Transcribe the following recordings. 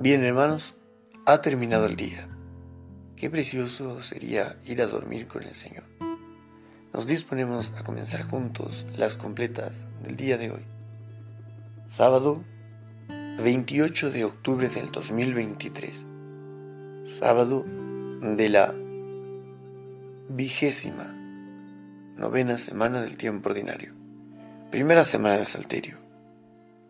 Bien hermanos, ha terminado el día. Qué precioso sería ir a dormir con el Señor. Nos disponemos a comenzar juntos las completas del día de hoy. Sábado 28 de octubre del 2023. Sábado de la vigésima novena semana del tiempo ordinario. Primera semana del Salterio.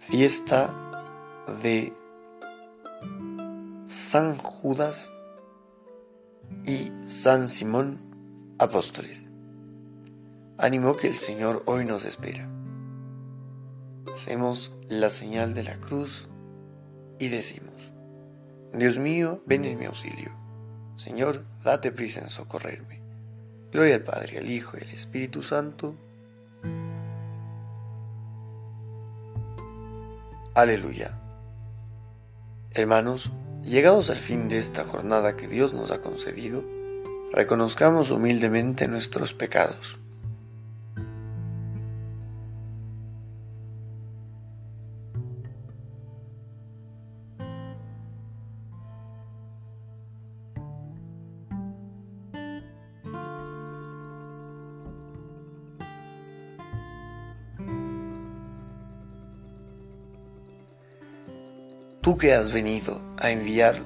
Fiesta de San Judas y San Simón apóstoles. Ánimo que el Señor hoy nos espera. Hacemos la señal de la cruz y decimos, Dios mío, ven en mi auxilio. Señor, date prisa en socorrerme. Gloria al Padre, al Hijo y al Espíritu Santo. Aleluya. Hermanos, Llegados al fin de esta jornada que Dios nos ha concedido, reconozcamos humildemente nuestros pecados Tú que has venido a enviar,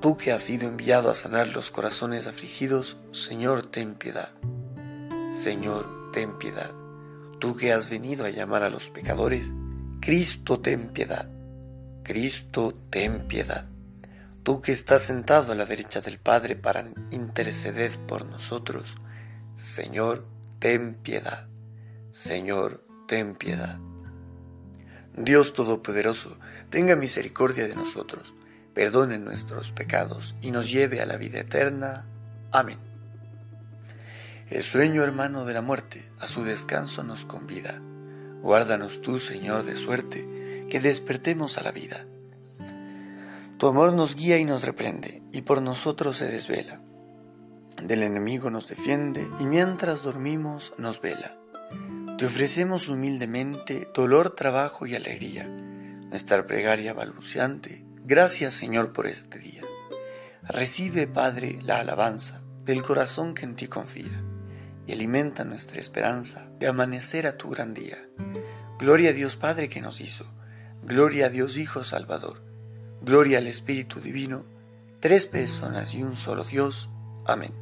tú que has sido enviado a sanar los corazones afligidos, Señor, ten piedad. Señor, ten piedad. Tú que has venido a llamar a los pecadores, Cristo, ten piedad. Cristo, ten piedad. Tú que estás sentado a la derecha del Padre para interceder por nosotros, Señor, ten piedad. Señor, ten piedad. Dios Todopoderoso, tenga misericordia de nosotros, perdone nuestros pecados y nos lleve a la vida eterna. Amén. El sueño hermano de la muerte a su descanso nos convida. Guárdanos tú, Señor, de suerte, que despertemos a la vida. Tu amor nos guía y nos reprende, y por nosotros se desvela. Del enemigo nos defiende, y mientras dormimos nos vela. Te ofrecemos humildemente dolor, trabajo y alegría, nuestra pregaria balbuceante. Gracias Señor por este día. Recibe, Padre, la alabanza del corazón que en ti confía y alimenta nuestra esperanza de amanecer a tu gran día. Gloria a Dios Padre que nos hizo, gloria a Dios Hijo Salvador, gloria al Espíritu Divino, tres personas y un solo Dios. Amén.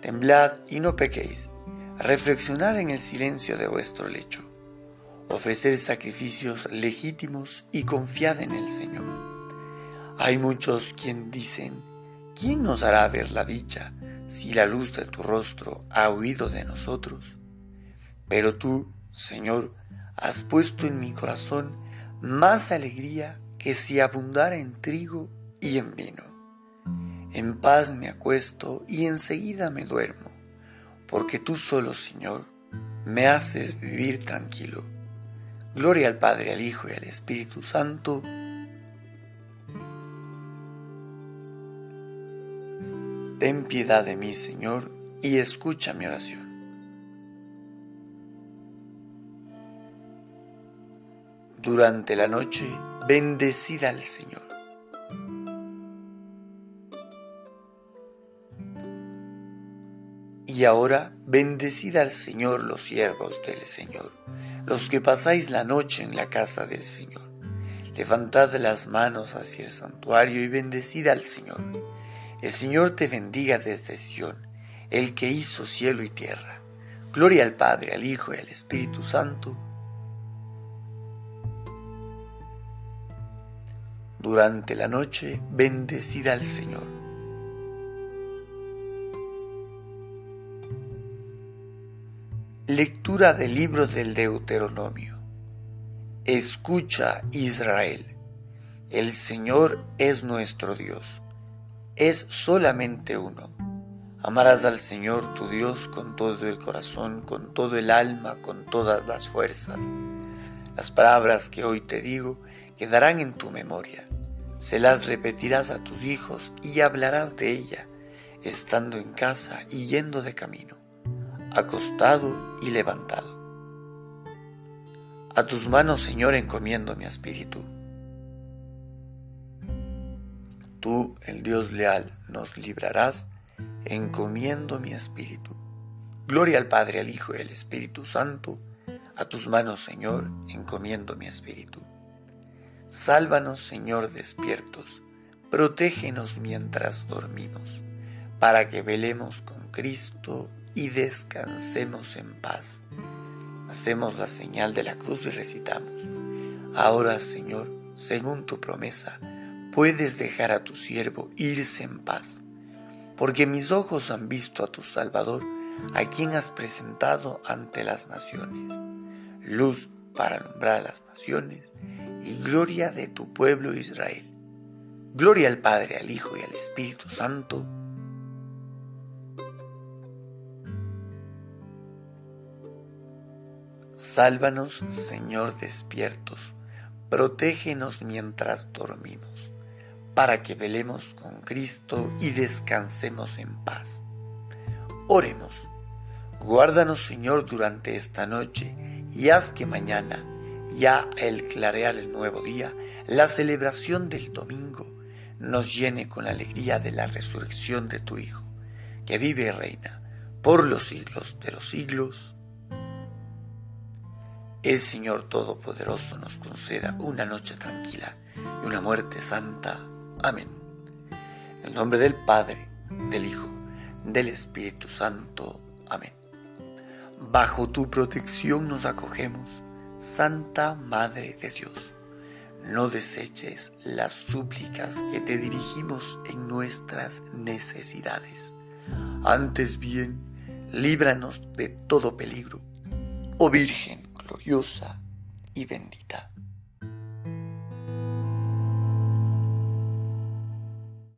Temblad y no pequéis, reflexionar en el silencio de vuestro lecho, ofrecer sacrificios legítimos y confiad en el Señor. Hay muchos quien dicen, ¿quién nos hará ver la dicha si la luz de tu rostro ha huido de nosotros? Pero tú, Señor, has puesto en mi corazón más alegría que si abundara en trigo y en vino. En paz me acuesto y enseguida me duermo, porque tú solo, Señor, me haces vivir tranquilo. Gloria al Padre, al Hijo y al Espíritu Santo. Ten piedad de mí, Señor, y escucha mi oración. Durante la noche, bendecida al Señor. Y ahora, bendecid al Señor los siervos del Señor, los que pasáis la noche en la casa del Señor. Levantad las manos hacia el santuario y bendecid al Señor. El Señor te bendiga desde Sión, el que hizo cielo y tierra. Gloria al Padre, al Hijo y al Espíritu Santo. Durante la noche, bendecid al Señor. Lectura del libro del Deuteronomio. Escucha, Israel. El Señor es nuestro Dios. Es solamente uno. Amarás al Señor tu Dios con todo el corazón, con todo el alma, con todas las fuerzas. Las palabras que hoy te digo quedarán en tu memoria. Se las repetirás a tus hijos y hablarás de ella, estando en casa y yendo de camino, acostado y levantado. A tus manos, Señor, encomiendo mi espíritu Tú, el Dios leal, nos librarás, encomiendo mi espíritu. Gloria al Padre, al Hijo y al Espíritu Santo. A tus manos, Señor, encomiendo mi espíritu. Sálvanos, Señor, despiertos. Protégenos mientras dormimos, para que velemos con Cristo y descansemos en paz. Hacemos la señal de la cruz y recitamos. Ahora, Señor, según tu promesa, puedes dejar a tu siervo irse en paz, porque mis ojos han visto a tu Salvador, a quien has presentado ante las naciones, luz para alumbrar a las naciones y gloria de tu pueblo Israel. Gloria al Padre, al Hijo y al Espíritu Santo. Sálvanos, Señor, despiertos, protégenos mientras dormimos para que velemos con Cristo y descansemos en paz. Oremos. Guárdanos, Señor, durante esta noche y haz que mañana, ya al clarear el nuevo día, la celebración del domingo nos llene con la alegría de la resurrección de tu Hijo, que vive y reina por los siglos de los siglos. El Señor Todopoderoso nos conceda una noche tranquila y una muerte santa. Amén. En el nombre del Padre, del Hijo, del Espíritu Santo. Amén. Bajo tu protección nos acogemos, Santa Madre de Dios. No deseches las súplicas que te dirigimos en nuestras necesidades. Antes bien, líbranos de todo peligro, oh Virgen gloriosa y bendita.